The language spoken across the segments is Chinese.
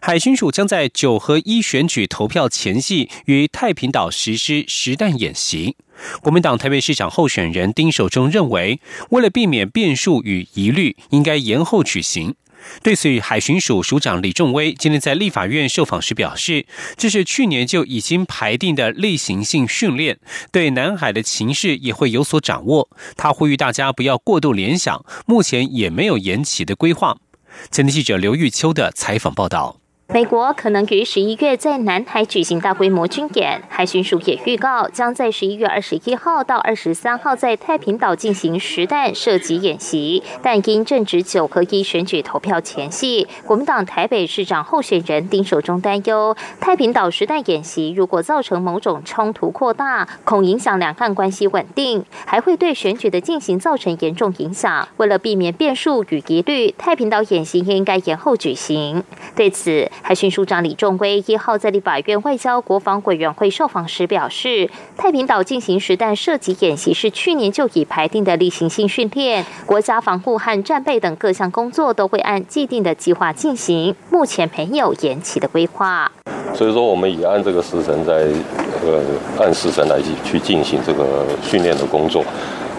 海巡署将在九合一选举投票前夕于太平岛实施实弹演习。国民党台北市长候选人丁守中认为，为了避免变数与疑虑，应该延后举行。对此，海巡署署长李仲威今天在立法院受访时表示，这是去年就已经排定的例行性训练，对南海的情势也会有所掌握。他呼吁大家不要过度联想，目前也没有延期的规划。前天记者刘玉秋的采访报道。美国可能于十一月在南海举行大规模军演，海巡署也预告将在十一月二十一号到二十三号在太平岛进行实弹射击演习。但因正值九合一选举投票前夕，国民党台北市长候选人丁守中担忧，太平岛实弹演习如果造成某种冲突扩大，恐影响两岸关系稳定，还会对选举的进行造成严重影响。为了避免变数与疑虑，太平岛演习应该延后举行。对此，海巡署长李仲威一号在立法院外交国防委员会受访时表示，太平岛进行实弹射击演习是去年就已排定的例行性训练，国家防护和战备等各项工作都会按既定的计划进行，目前没有延期的规划。所以说，我们也按这个时辰在呃按时辰来去进行这个训练的工作。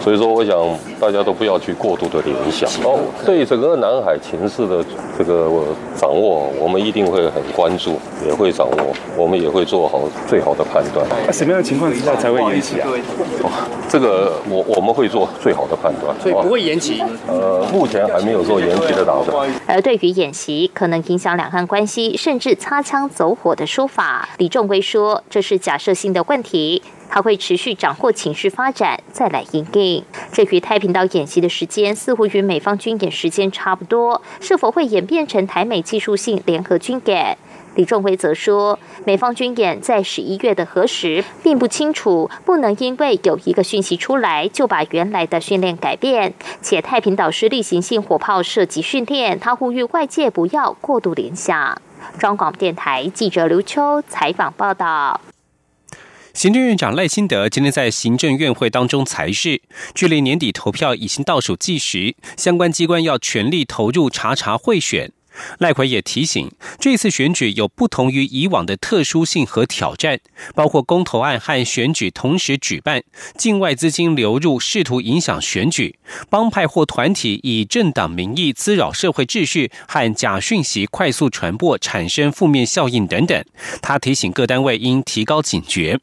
所以说，我想大家都不要去过度的联想哦。对整个南海情势的这个掌握，我们一定会很关注，也会掌握，我们也会做好最好的判断。那什么样的情况之下才会延期啊？这个我我们会做最好的判断，所以不会延期。呃，目前还没有做延期的打算。而对于演习可能影响两岸关系，甚至擦枪走火的说法，李仲威说，这是假设性的问题。还会持续掌握情绪发展，再来应对。这与太平岛演习的时间似乎与美方军演时间差不多，是否会演变成台美技术性联合军演？李仲威则说，美方军演在十一月的何时并不清楚，不能因为有一个讯息出来就把原来的训练改变。且太平岛是例行性火炮射击训练，他呼吁外界不要过度联想。中广电台记者刘秋采访报道。行政院长赖清德今天在行政院会当中裁示，距离年底投票已经倒数计时，相关机关要全力投入查查贿选。赖奎也提醒，这次选举有不同于以往的特殊性和挑战，包括公投案和选举同时举办，境外资金流入试图影响选举，帮派或团体以政党名义滋扰社会秩序和假讯息快速传播，产生负面效应等等。他提醒各单位应提高警觉。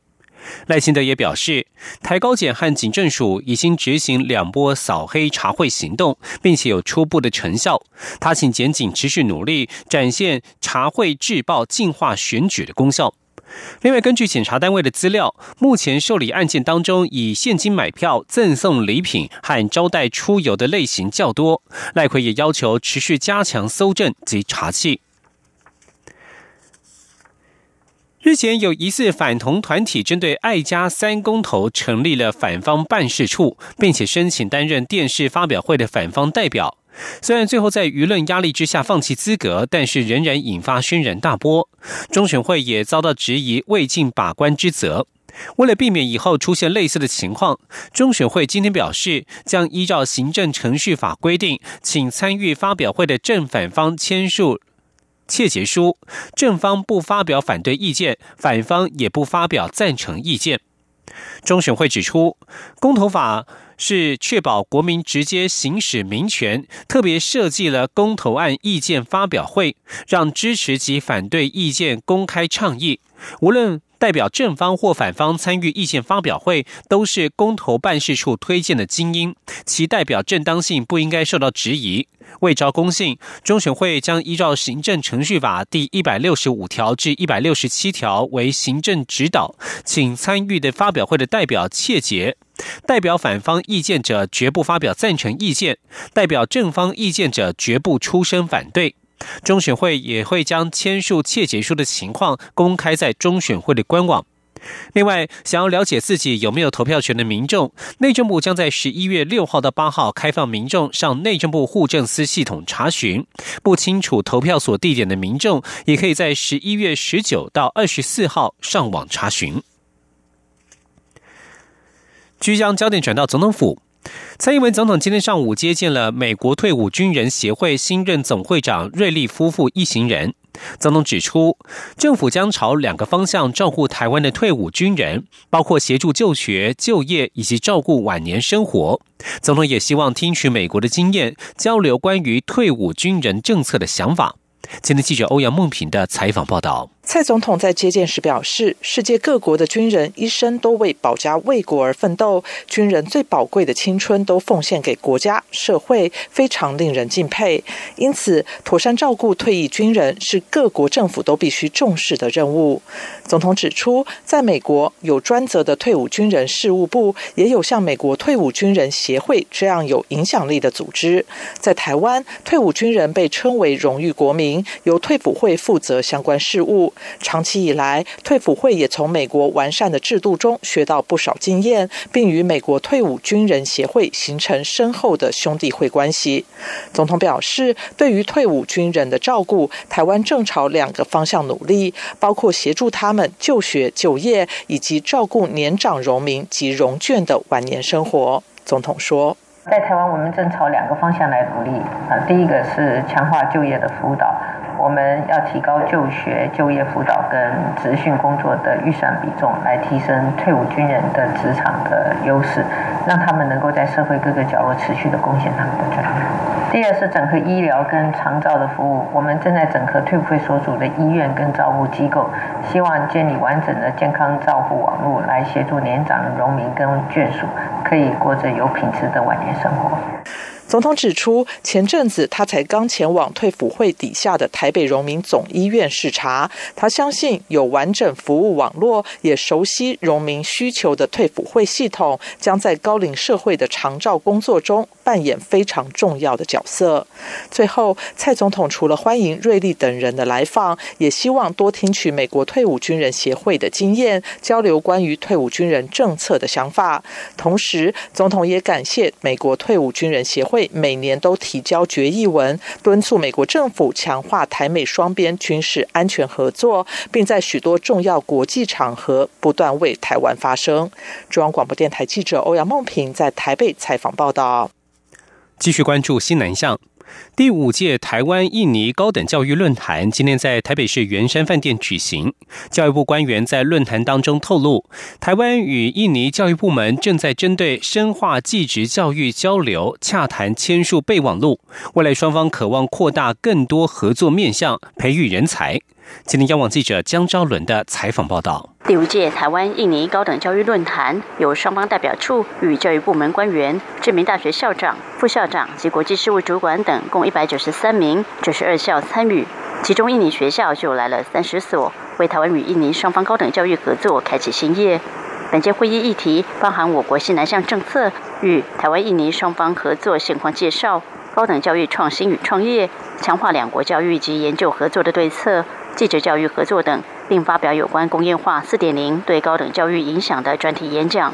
赖清德也表示，台高检和警政署已经执行两波扫黑查贿行动，并且有初步的成效。他请检警持续努力，展现查贿制暴、净化选举的功效。另外，根据检察单位的资料，目前受理案件当中，以现金买票、赠送礼品和招待出游的类型较多。赖奎也要求持续加强搜证及查缉。日前有疑似反同团体针对爱家三公投成立了反方办事处，并且申请担任电视发表会的反方代表。虽然最后在舆论压力之下放弃资格，但是仍然引发轩然大波。中选会也遭到质疑未尽把关之责。为了避免以后出现类似的情况，中选会今天表示，将依照行政程序法规定，请参与发表会的正反方签署。切结书，正方不发表反对意见，反方也不发表赞成意见。中选会指出，公投法是确保国民直接行使民权，特别设计了公投案意见发表会，让支持及反对意见公开倡议。无论代表正方或反方参与意见发表会，都是公投办事处推荐的精英，其代表正当性不应该受到质疑。为招公信，中选会将依照行政程序法第一百六十五条至一百六十七条为行政指导，请参与的发表会的代表切结，代表反方意见者绝不发表赞成意见，代表正方意见者绝不出声反对。中选会也会将签署切结书的情况公开在中选会的官网。另外，想要了解自己有没有投票权的民众，内政部将在十一月六号到八号开放民众上内政部户政司系统查询。不清楚投票所地点的民众，也可以在十一月十九到二十四号上网查询。即将焦点转到总统府。蔡英文总统今天上午接见了美国退伍军人协会新任总会长瑞利夫妇一行人。总统指出，政府将朝两个方向照顾台湾的退伍军人，包括协助就学、就业以及照顾晚年生活。总统也希望听取美国的经验，交流关于退伍军人政策的想法。今天记者欧阳梦平的采访报道。蔡总统在接见时表示，世界各国的军人一生都为保家卫国而奋斗，军人最宝贵的青春都奉献给国家社会，非常令人敬佩。因此，妥善照顾退役军人是各国政府都必须重视的任务。总统指出，在美国有专责的退伍军人事务部，也有像美国退伍军人协会这样有影响力的组织。在台湾，退伍军人被称为荣誉国民，由退辅会负责相关事务。长期以来，退辅会也从美国完善的制度中学到不少经验，并与美国退伍军人协会形成深厚的兄弟会关系。总统表示，对于退伍军人的照顾，台湾正朝两个方向努力，包括协助他们就学、就业，以及照顾年长荣民及荣眷的晚年生活。总统说，在台湾，我们正朝两个方向来努力啊，第一个是强化就业的辅导。我们要提高就学、就业辅导跟职训工作的预算比重，来提升退伍军人的职场的优势，让他们能够在社会各个角落持续的贡献他们的专业。第二是整合医疗跟长照的服务，我们正在整合退伍会所属的医院跟照护机构，希望建立完整的健康照护网络，来协助年长的农民跟眷属，可以过着有品质的晚年生活。总统指出，前阵子他才刚前往退辅会底下的台北荣民总医院视察。他相信有完整服务网络，也熟悉荣民需求的退辅会系统，将在高龄社会的长照工作中扮演非常重要的角色。最后，蔡总统除了欢迎瑞丽等人的来访，也希望多听取美国退伍军人协会的经验，交流关于退伍军人政策的想法。同时，总统也感谢美国退伍军人协会。每年都提交决议文，敦促美国政府强化台美双边军事安全合作，并在许多重要国际场合不断为台湾发声。中央广播电台记者欧阳梦平在台北采访报道。继续关注新南向。第五届台湾印尼高等教育论坛今天在台北市圆山饭店举行。教育部官员在论坛当中透露，台湾与印尼教育部门正在针对深化继职教育交流洽谈签署备忘录，未来双方渴望扩大更多合作面向，培育人才。今天，央网记者江昭伦的采访报道。第五届台湾印尼高等教育论坛由双方代表处与教育部门官员、知名大学校长、副校长及国际事务主管等共一百九十三名九十二校参与，其中印尼学校就来了三十所，为台湾与印尼双方高等教育合作开启新业。本届会议议题包含我国西南向政策与台湾印尼双方合作现况介绍、高等教育创新与创业、强化两国教育及研究合作的对策。记者教育合作等，并发表有关工业化四点零对高等教育影响的专题演讲。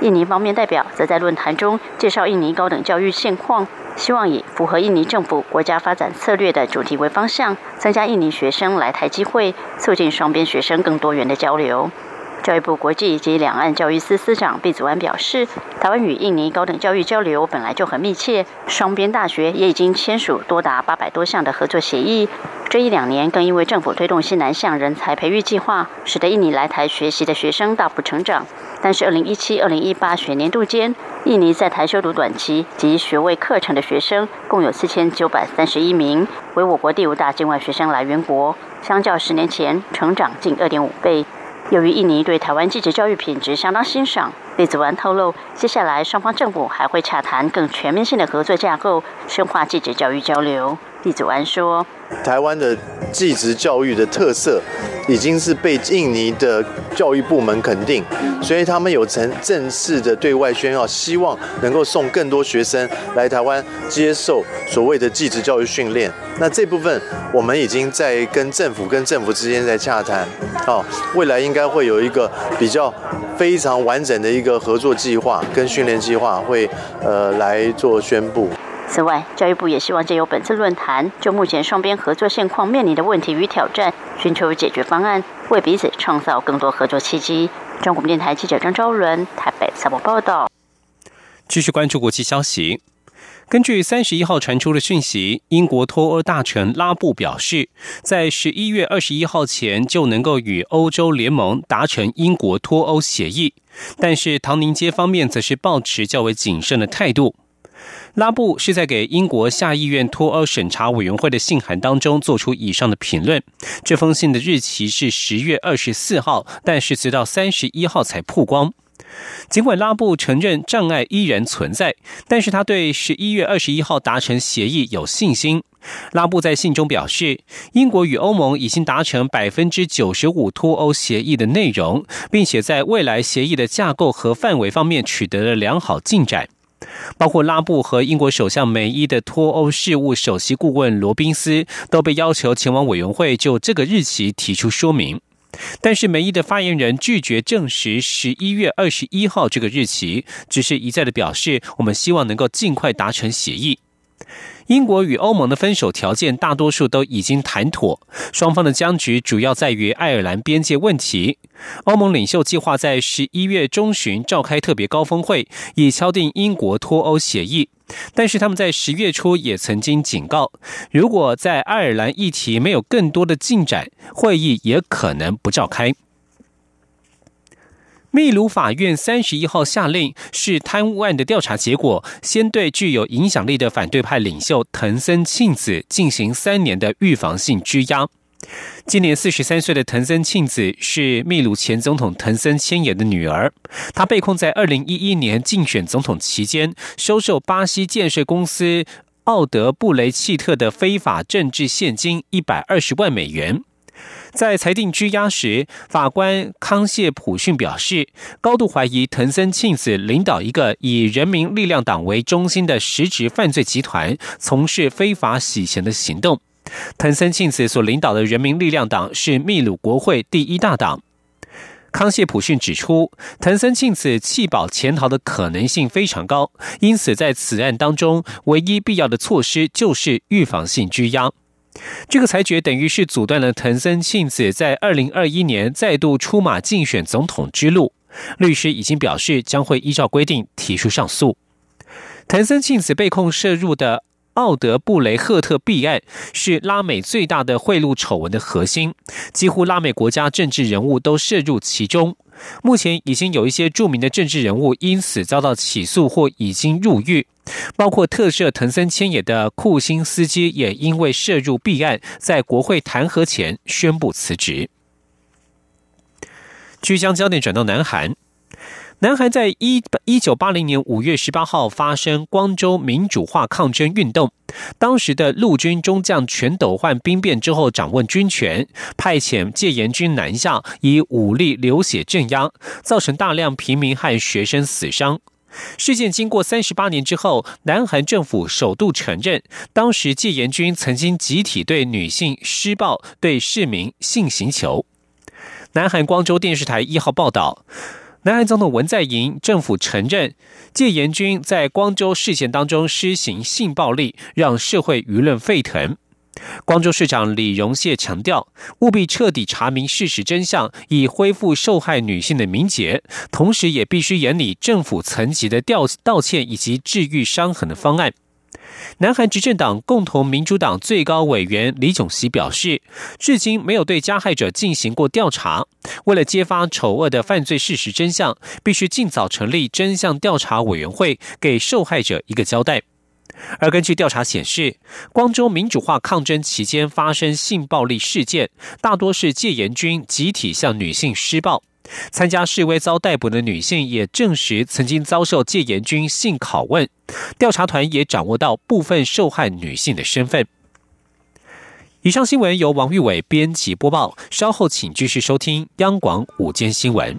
印尼方面代表则在论坛中介绍印尼高等教育现况，希望以符合印尼政府国家发展策略的主题为方向，增加印尼学生来台机会，促进双边学生更多元的交流。教育部国际及两岸教育司司长毕祖安表示，台湾与印尼高等教育交流本来就很密切，双边大学也已经签署多达八百多项的合作协议。这一两年更因为政府推动西南向人才培育计划，使得印尼来台学习的学生大幅成长。但是，二零一七、二零一八学年度间，印尼在台修读短期及学位课程的学生共有四千九百三十一名，为我国第五大境外学生来源国，相较十年前成长近二点五倍。由于印尼对台湾季节教育品质相当欣赏，李子文透露，接下来双方政府还会洽谈更全面性的合作架构，深化季节教育交流。李祖安说：“台湾的技职教育的特色，已经是被印尼的教育部门肯定，所以他们有曾正式的对外宣告，希望能够送更多学生来台湾接受所谓的技职教育训练。那这部分我们已经在跟政府跟政府之间在洽谈，哦，未来应该会有一个比较非常完整的一个合作计划跟训练计划，会呃来做宣布。”此外，教育部也希望借由本次论坛，就目前双边合作现况面临的问题与挑战，寻求解决方案，为彼此创造更多合作契机。中国电台记者张昭伦台北采访报道。继续关注国际消息。根据三十一号传出的讯息，英国脱欧大臣拉布表示，在十一月二十一号前就能够与欧洲联盟达成英国脱欧协议，但是唐宁街方面则是保持较为谨慎的态度。拉布是在给英国下议院脱欧审查委员会的信函当中做出以上的评论。这封信的日期是十月二十四号，但是直到三十一号才曝光。尽管拉布承认障碍依然存在，但是他对十一月二十一号达成协议有信心。拉布在信中表示，英国与欧盟已经达成百分之九十五脱欧协议的内容，并且在未来协议的架构和范围方面取得了良好进展。包括拉布和英国首相梅伊的脱欧事务首席顾问罗宾斯都被要求前往委员会就这个日期提出说明，但是梅伊的发言人拒绝证实十一月二十一号这个日期，只是一再的表示我们希望能够尽快达成协议。英国与欧盟的分手条件大多数都已经谈妥，双方的僵局主要在于爱尔兰边界问题。欧盟领袖计划在十一月中旬召开特别高峰会，以敲定英国脱欧协议。但是他们在十月初也曾经警告，如果在爱尔兰议题没有更多的进展，会议也可能不召开。秘鲁法院三十一号下令，是贪污案的调查结果，先对具有影响力的反对派领袖藤森庆子进行三年的预防性拘押。今年四十三岁的藤森庆子是秘鲁前总统藤森千野的女儿，她被控在二零一一年竞选总统期间收受巴西建设公司奥德布雷契特的非法政治现金一百二十万美元。在裁定拘押时，法官康谢普逊表示，高度怀疑藤森庆子领导一个以人民力量党为中心的实质犯罪集团，从事非法洗钱的行动。藤森庆子所领导的人民力量党是秘鲁国会第一大党。康谢普逊指出，藤森庆子弃保潜逃的可能性非常高，因此在此案当中，唯一必要的措施就是预防性拘押。这个裁决等于是阻断了藤森庆子在二零二一年再度出马竞选总统之路。律师已经表示将会依照规定提出上诉。藤森庆子被控涉入的奥德布雷赫特弊案是拉美最大的贿赂丑闻的核心，几乎拉美国家政治人物都涉入其中。目前已经有一些著名的政治人物因此遭到起诉或已经入狱，包括特赦藤森千野的库辛斯基也因为涉入弊案，在国会弹劾前宣布辞职。据将焦点转到南韩。南韩在一一九八零年五月十八号发生光州民主化抗争运动，当时的陆军中将全斗焕兵变之后掌握军权，派遣戒严军南下，以武力流血镇压，造成大量平民和学生死伤。事件经过三十八年之后，南韩政府首度承认，当时戒严军曾经集体对女性施暴，对市民性行求。南韩光州电视台一号报道。南韩总统文在寅政府承认，戒严军在光州事件当中施行性暴力，让社会舆论沸腾。光州市长李荣燮强调，务必彻底查明事实真相，以恢复受害女性的名节，同时也必须严拟政府层级的调道歉以及治愈伤痕的方案。南韩执政党共同民主党最高委员李炯熙表示，至今没有对加害者进行过调查。为了揭发丑恶的犯罪事实真相，必须尽早成立真相调查委员会，给受害者一个交代。而根据调查显示，光州民主化抗争期间发生性暴力事件，大多是戒严军集体向女性施暴。参加示威遭逮捕的女性也证实曾经遭受戒严军性拷问，调查团也掌握到部分受害女性的身份。以上新闻由王玉伟编辑播报，稍后请继续收听央广午间新闻。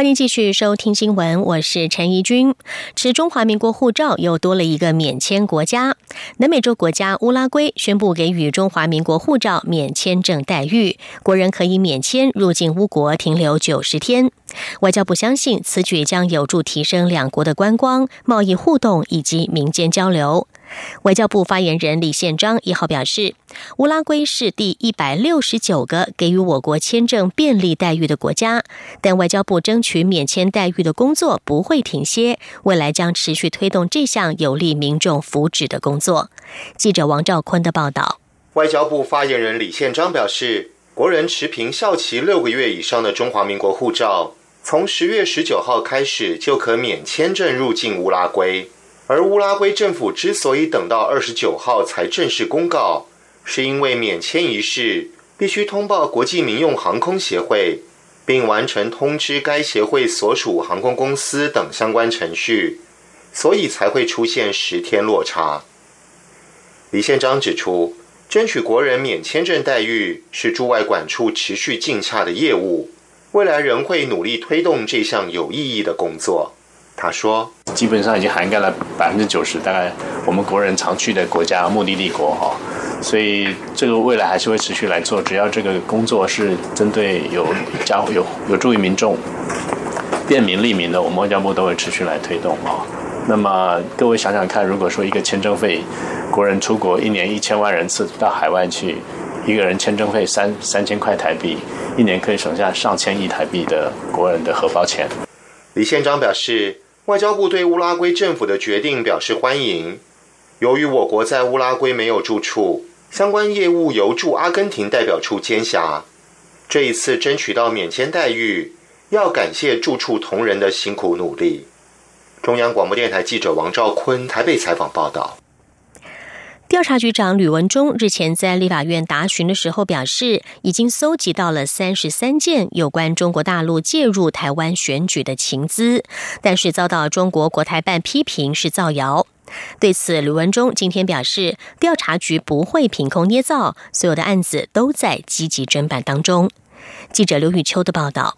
欢迎继续收听新闻，我是陈怡君。持中华民国护照又多了一个免签国家，南美洲国家乌拉圭宣布给予中华民国护照免签证待遇，国人可以免签入境乌国停留九十天。外交部相信此举将有助提升两国的观光、贸易互动以及民间交流。外交部发言人李宪章一号表示，乌拉圭是第一百六十九个给予我国签证便利待遇的国家，但外交部争取免签待遇的工作不会停歇，未来将持续推动这项有利民众福祉的工作。记者王兆坤的报道。外交部发言人李宪章表示，国人持凭效期六个月以上的中华民国护照。从十月十九号开始就可免签证入境乌拉圭，而乌拉圭政府之所以等到二十九号才正式公告，是因为免签仪式必须通报国际民用航空协会，并完成通知该协会所属航空公司等相关程序，所以才会出现十天落差。李宪章指出，争取国人免签证待遇是驻外管处持续竞洽的业务。未来仍会努力推动这项有意义的工作。他说：“基本上已经涵盖了百分之九十，大概我们国人常去的国家目的地国哈，所以这个未来还是会持续来做。只要这个工作是针对有加有有助于民众便民利民的，我们外交部都会持续来推动啊。那么各位想想看，如果说一个签证费，国人出国一年一千万人次到海外去。”一个人签证费三三千块台币，一年可以省下上千亿台币的国人的荷包钱。李宪章表示，外交部对乌拉圭政府的决定表示欢迎。由于我国在乌拉圭没有住处，相关业务由驻阿根廷代表处监辖。这一次争取到免签待遇，要感谢住处同仁的辛苦努力。中央广播电台记者王兆坤台北采访报道。调查局长吕文忠日前在立法院答询的时候表示，已经搜集到了三十三件有关中国大陆介入台湾选举的情资，但是遭到中国国台办批评是造谣。对此，吕文忠今天表示，调查局不会凭空捏造，所有的案子都在积极侦办当中。记者刘玉秋的报道。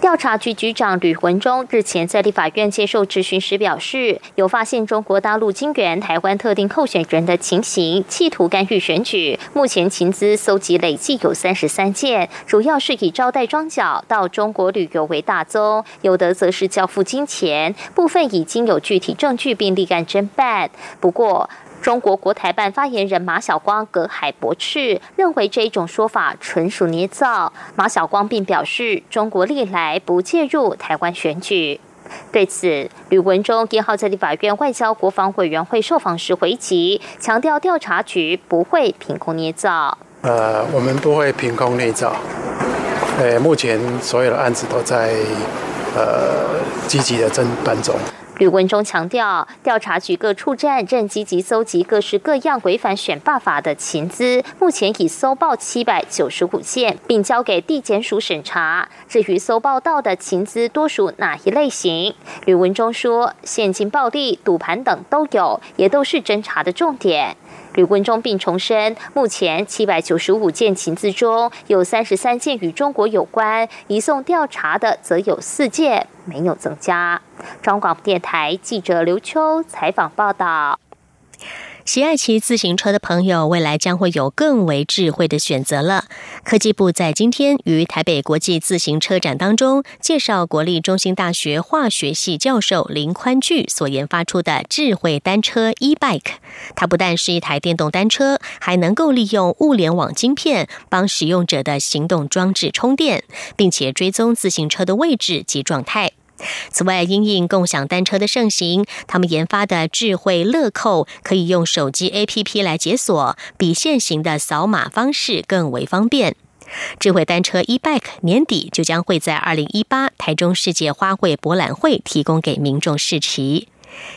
调查局局长吕文忠日前在立法院接受质询时表示，有发现中国大陆金援台湾特定候选人的情形，企图干预选举。目前情资搜集累计有三十三件，主要是以招待庄脚到中国旅游为大宗，有的则是交付金钱，部分已经有具体证据并立案侦办。不过，中国国台办发言人马晓光隔海驳斥，认为这一种说法纯属捏造。马晓光并表示，中国历来不介入台湾选举。对此，吕文忠一号在立法院外交国防委员会受访时回击，强调调查局不会凭空捏造。呃，我们不会凭空捏造。呃，目前所有的案子都在呃积极的侦办中。吕文中强调，调查局各处站正积极搜集各式各样违反选罢法的情资，目前已搜报七百九十五件，并交给地检署审查。至于搜报到的情资多属哪一类型，吕文中说，现金暴力、赌盘等都有，也都是侦查的重点。吕文忠并重申，目前七百九十五件情字中有三十三件与中国有关，移送调查的则有四件，没有增加。中广电台记者刘秋采访报道。喜爱骑自行车的朋友，未来将会有更为智慧的选择了。科技部在今天于台北国际自行车展当中，介绍国立中心大学化学系教授林宽巨所研发出的智慧单车 e-bike。它不但是一台电动单车，还能够利用物联网晶片帮使用者的行动装置充电，并且追踪自行车的位置及状态。此外，因应共享单车的盛行，他们研发的智慧乐扣可以用手机 APP 来解锁，比现行的扫码方式更为方便。智慧单车 eBike 年底就将会在二零一八台中世界花卉博览会提供给民众试骑。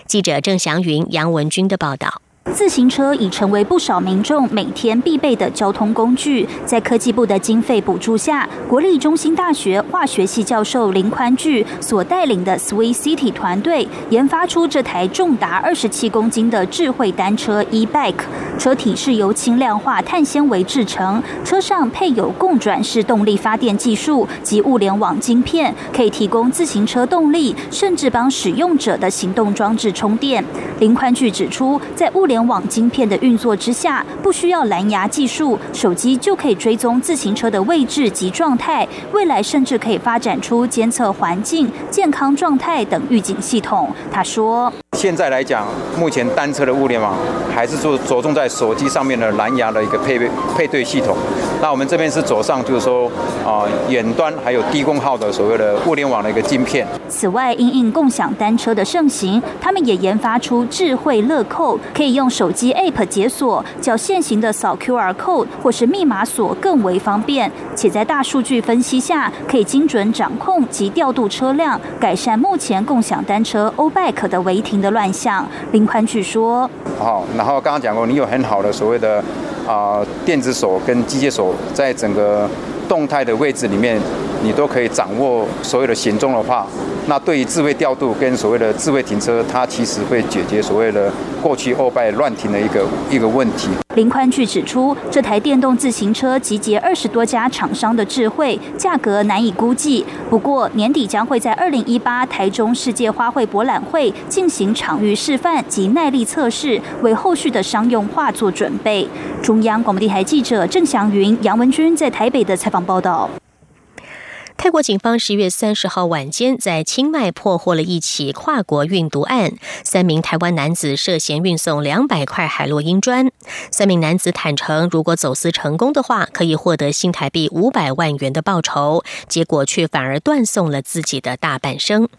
记者郑祥云、杨文军的报道。自行车已成为不少民众每天必备的交通工具。在科技部的经费补助下，国立中心大学化学系教授林宽巨所带领的 Sweet City 团队研发出这台重达二十七公斤的智慧单车 eBike。车体是由轻量化碳纤维制成，车上配有共转式动力发电技术及物联网晶片，可以提供自行车动力，甚至帮使用者的行动装置充电。林宽巨指出，在物联网晶片的运作之下，不需要蓝牙技术，手机就可以追踪自行车的位置及状态。未来甚至可以发展出监测环境、健康状态等预警系统。他说：“现在来讲，目前单车的物联网还是说着重在手机上面的蓝牙的一个配备配对系统。那我们这边是走上就是说啊远端还有低功耗的所谓的物联网的一个晶片。此外，因应共享单车的盛行，他们也研发出智慧乐扣，可以用。手机 App 解锁，较现行的扫 QR code 或是密码锁更为方便，且在大数据分析下，可以精准掌控及调度车辆，改善目前共享单车 O Bike 的违停的乱象。林宽据说：好，然后刚刚讲过，你有很好的所谓的啊电子锁跟机械锁，在整个动态的位置里面，你都可以掌握所有的行踪的话。那对于智慧调度跟所谓的智慧停车，它其实会解决所谓的过去欧拜乱停的一个一个问题。林宽据指出，这台电动自行车集结二十多家厂商的智慧，价格难以估计。不过年底将会在二零一八台中世界花卉博览会进行场域示范及耐力测试，为后续的商用化做准备。中央广播电台记者郑祥云、杨文君在台北的采访报道。泰国警方十月三十号晚间在清迈破获了一起跨国运毒案，三名台湾男子涉嫌运送两百块海洛因砖。三名男子坦诚，如果走私成功的话，可以获得新台币五百万元的报酬，结果却反而断送了自己的大半生。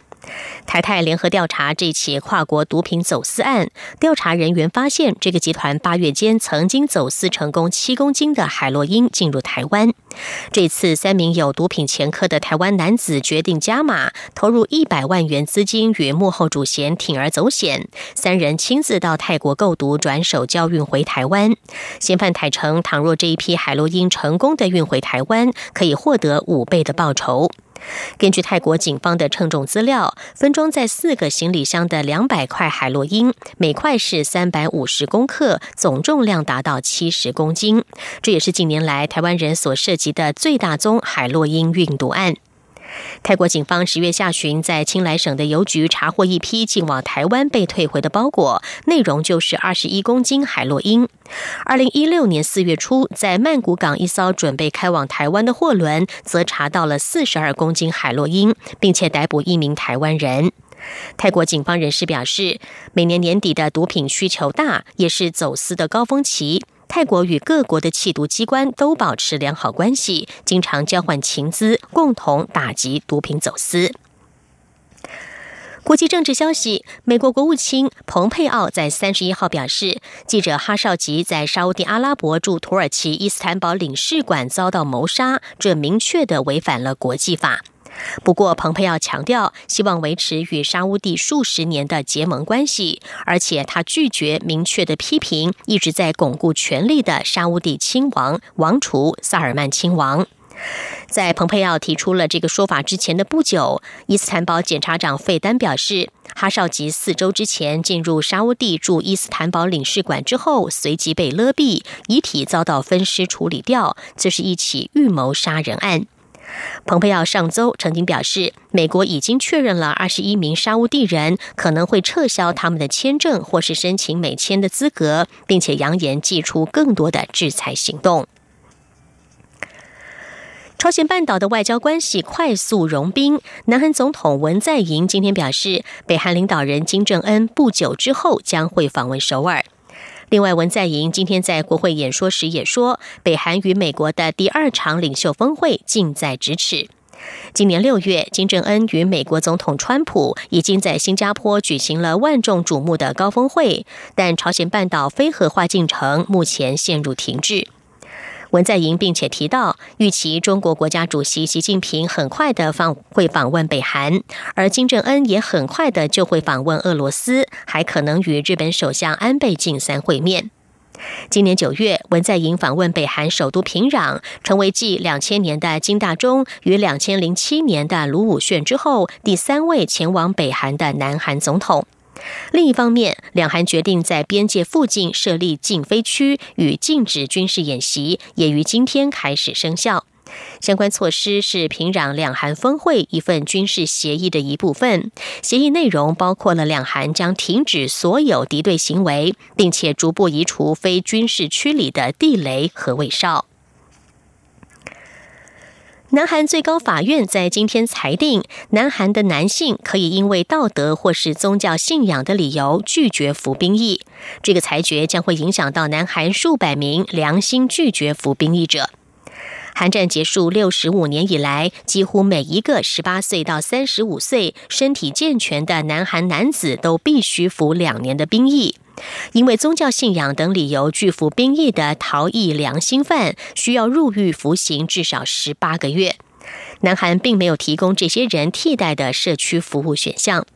台泰联合调查这起跨国毒品走私案，调查人员发现，这个集团八月间曾经走私成功七公斤的海洛因进入台湾。这次，三名有毒品前科的台湾男子决定加码，投入一百万元资金，与幕后主嫌铤而走险，三人亲自到泰国购毒，转手交运回台湾。嫌犯坦承，倘若这一批海洛因成功的运回台湾，可以获得五倍的报酬。根据泰国警方的称重资料，分装在四个行李箱的两百块海洛因，每块是三百五十公克，总重量达到七十公斤。这也是近年来台湾人所涉及的最大宗海洛因运毒案。泰国警方十月下旬在清莱省的邮局查获一批进往台湾被退回的包裹，内容就是二十一公斤海洛因。二零一六年四月初，在曼谷港一艘准备开往台湾的货轮，则查到了四十二公斤海洛因，并且逮捕一名台湾人。泰国警方人士表示，每年年底的毒品需求大，也是走私的高峰期。泰国与各国的缉毒机关都保持良好关系，经常交换情资，共同打击毒品走私。国际政治消息：美国国务卿蓬佩奥在三十一号表示，记者哈绍吉在沙地阿拉伯驻土耳其伊斯坦堡领事馆遭到谋杀，这明确的违反了国际法。不过，蓬佩奥强调希望维持与沙乌地数十年的结盟关系，而且他拒绝明确的批评一直在巩固权力的沙乌地亲王王储萨尔曼亲王。在蓬佩奥提出了这个说法之前的不久，伊斯坦堡检察长费丹表示，哈绍吉四周之前进入沙乌地驻伊斯坦堡领事馆之后，随即被勒毙，遗体遭到分尸处理掉，这是一起预谋杀人案。蓬佩奥上周曾经表示，美国已经确认了二十一名沙乌地人可能会撤销他们的签证或是申请美签的资格，并且扬言祭出更多的制裁行动。朝鲜半岛的外交关系快速融冰，南韩总统文在寅今天表示，北韩领导人金正恩不久之后将会访问首尔。另外，文在寅今天在国会演说时也说，北韩与美国的第二场领袖峰会近在咫尺。今年六月，金正恩与美国总统川普已经在新加坡举行了万众瞩目的高峰会，但朝鲜半岛非核化进程目前陷入停滞。文在寅并且提到，预期中国国家主席习近平很快的访会访问北韩，而金正恩也很快的就会访问俄罗斯，还可能与日本首相安倍晋三会面。今年九月，文在寅访问北韩首都平壤，成为继两千年的金大中与两千零七年的卢武铉之后第三位前往北韩的南韩总统。另一方面，两韩决定在边界附近设立禁飞区与禁止军事演习，也于今天开始生效。相关措施是平壤两韩峰会一份军事协议的一部分。协议内容包括了两韩将停止所有敌对行为，并且逐步移除非军事区里的地雷和卫哨。南韩最高法院在今天裁定，南韩的男性可以因为道德或是宗教信仰的理由拒绝服兵役。这个裁决将会影响到南韩数百名良心拒绝服兵役者。韩战结束六十五年以来，几乎每一个十八岁到三十五岁、身体健全的南韩男子都必须服两年的兵役。因为宗教信仰等理由拒服兵役的逃逸良心犯，需要入狱服刑至少十八个月。南韩并没有提供这些人替代的社区服务选项。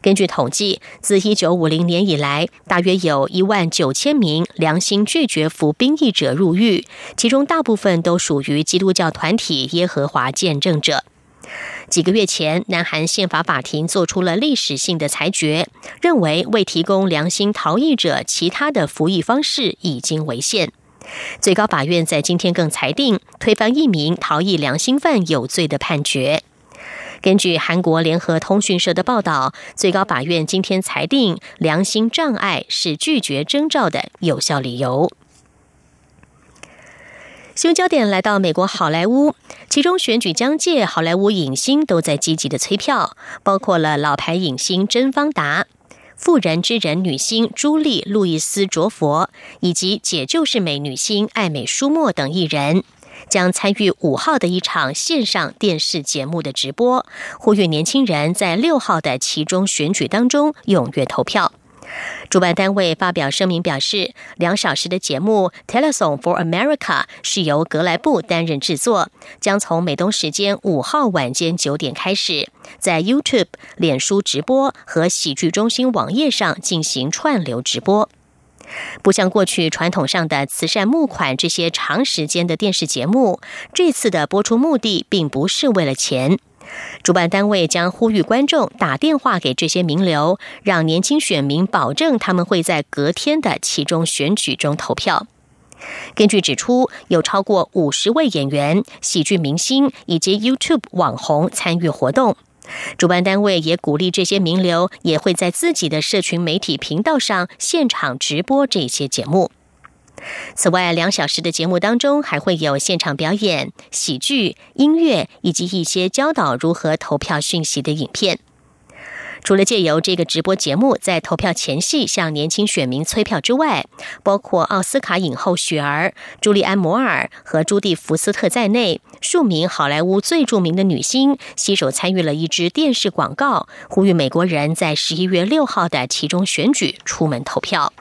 根据统计，自一九五零年以来，大约有一万九千名良心拒绝服兵役者入狱，其中大部分都属于基督教团体耶和华见证者。几个月前，南韩宪法法庭做出了历史性的裁决，认为未提供良心逃逸者其他的服役方式已经违宪。最高法院在今天更裁定推翻一名逃逸良心犯有罪的判决。根据韩国联合通讯社的报道，最高法院今天裁定，良心障碍是拒绝征召的有效理由。新闻焦点来到美国好莱坞，其中选举将届，好莱坞影星都在积极的催票，包括了老牌影星甄方达、妇人之仁女星朱莉·路易斯·卓佛，以及解救是美女星艾美·舒默等艺人。将参与五号的一场线上电视节目的直播，呼吁年轻人在六号的其中选举当中踊跃投票。主办单位发表声明表示，两小时的节目《Telesong for America》是由格莱布担任制作，将从美东时间五号晚间九点开始，在 YouTube、脸书直播和喜剧中心网页上进行串流直播。不像过去传统上的慈善募款这些长时间的电视节目，这次的播出目的并不是为了钱。主办单位将呼吁观众打电话给这些名流，让年轻选民保证他们会在隔天的其中选举中投票。根据指出，有超过五十位演员、喜剧明星以及 YouTube 网红参与活动。主办单位也鼓励这些名流也会在自己的社群媒体频道上现场直播这些节目。此外，两小时的节目当中还会有现场表演、喜剧、音乐以及一些教导如何投票讯息的影片。除了借由这个直播节目在投票前夕向年轻选民催票之外，包括奥斯卡影后雪儿、朱利安·摩尔和朱蒂·福斯特在内数名好莱坞最著名的女星携手参与了一支电视广告，呼吁美国人在十一月六号的其中选举出门投票。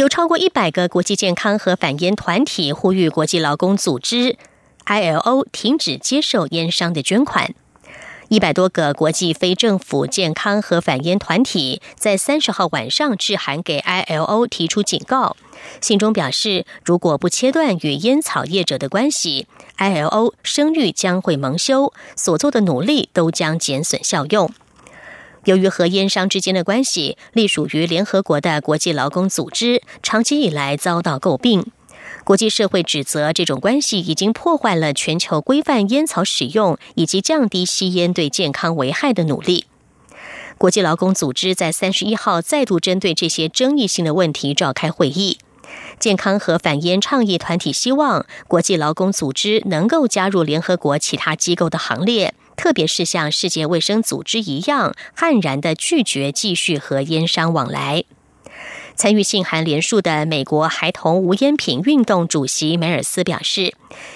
有超过一百个国际健康和反烟团体呼吁国际劳工组织 （ILO） 停止接受烟商的捐款。一百多个国际非政府健康和反烟团体在三十号晚上致函给 ILO，提出警告。信中表示，如果不切断与烟草业者的关系，ILO 声誉将会蒙羞，所做的努力都将减损效用。由于和烟商之间的关系隶属于联合国的国际劳工组织，长期以来遭到诟病。国际社会指责这种关系已经破坏了全球规范烟草使用以及降低吸烟对健康危害的努力。国际劳工组织在三十一号再度针对这些争议性的问题召开会议。健康和反烟倡议团体希望国际劳工组织能够加入联合国其他机构的行列，特别是像世界卫生组织一样，悍然的拒绝继续和烟商往来。参与信函联述的美国孩童无烟品运动主席梅尔斯表示，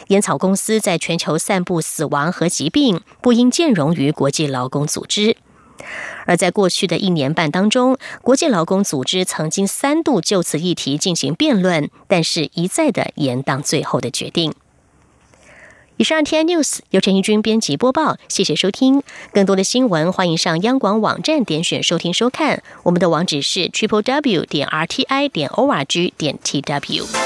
烟草公司在全球散布死亡和疾病，不应兼容于国际劳工组织。而在过去的一年半当中，国际劳工组织曾经三度就此议题进行辩论，但是一再的延宕最后的决定。以上 T I News 由陈怡君编辑播报，谢谢收听。更多的新闻，欢迎上央广网站点选收听收看。我们的网址是 triple w 点 r t i 点 o r g 点 t w。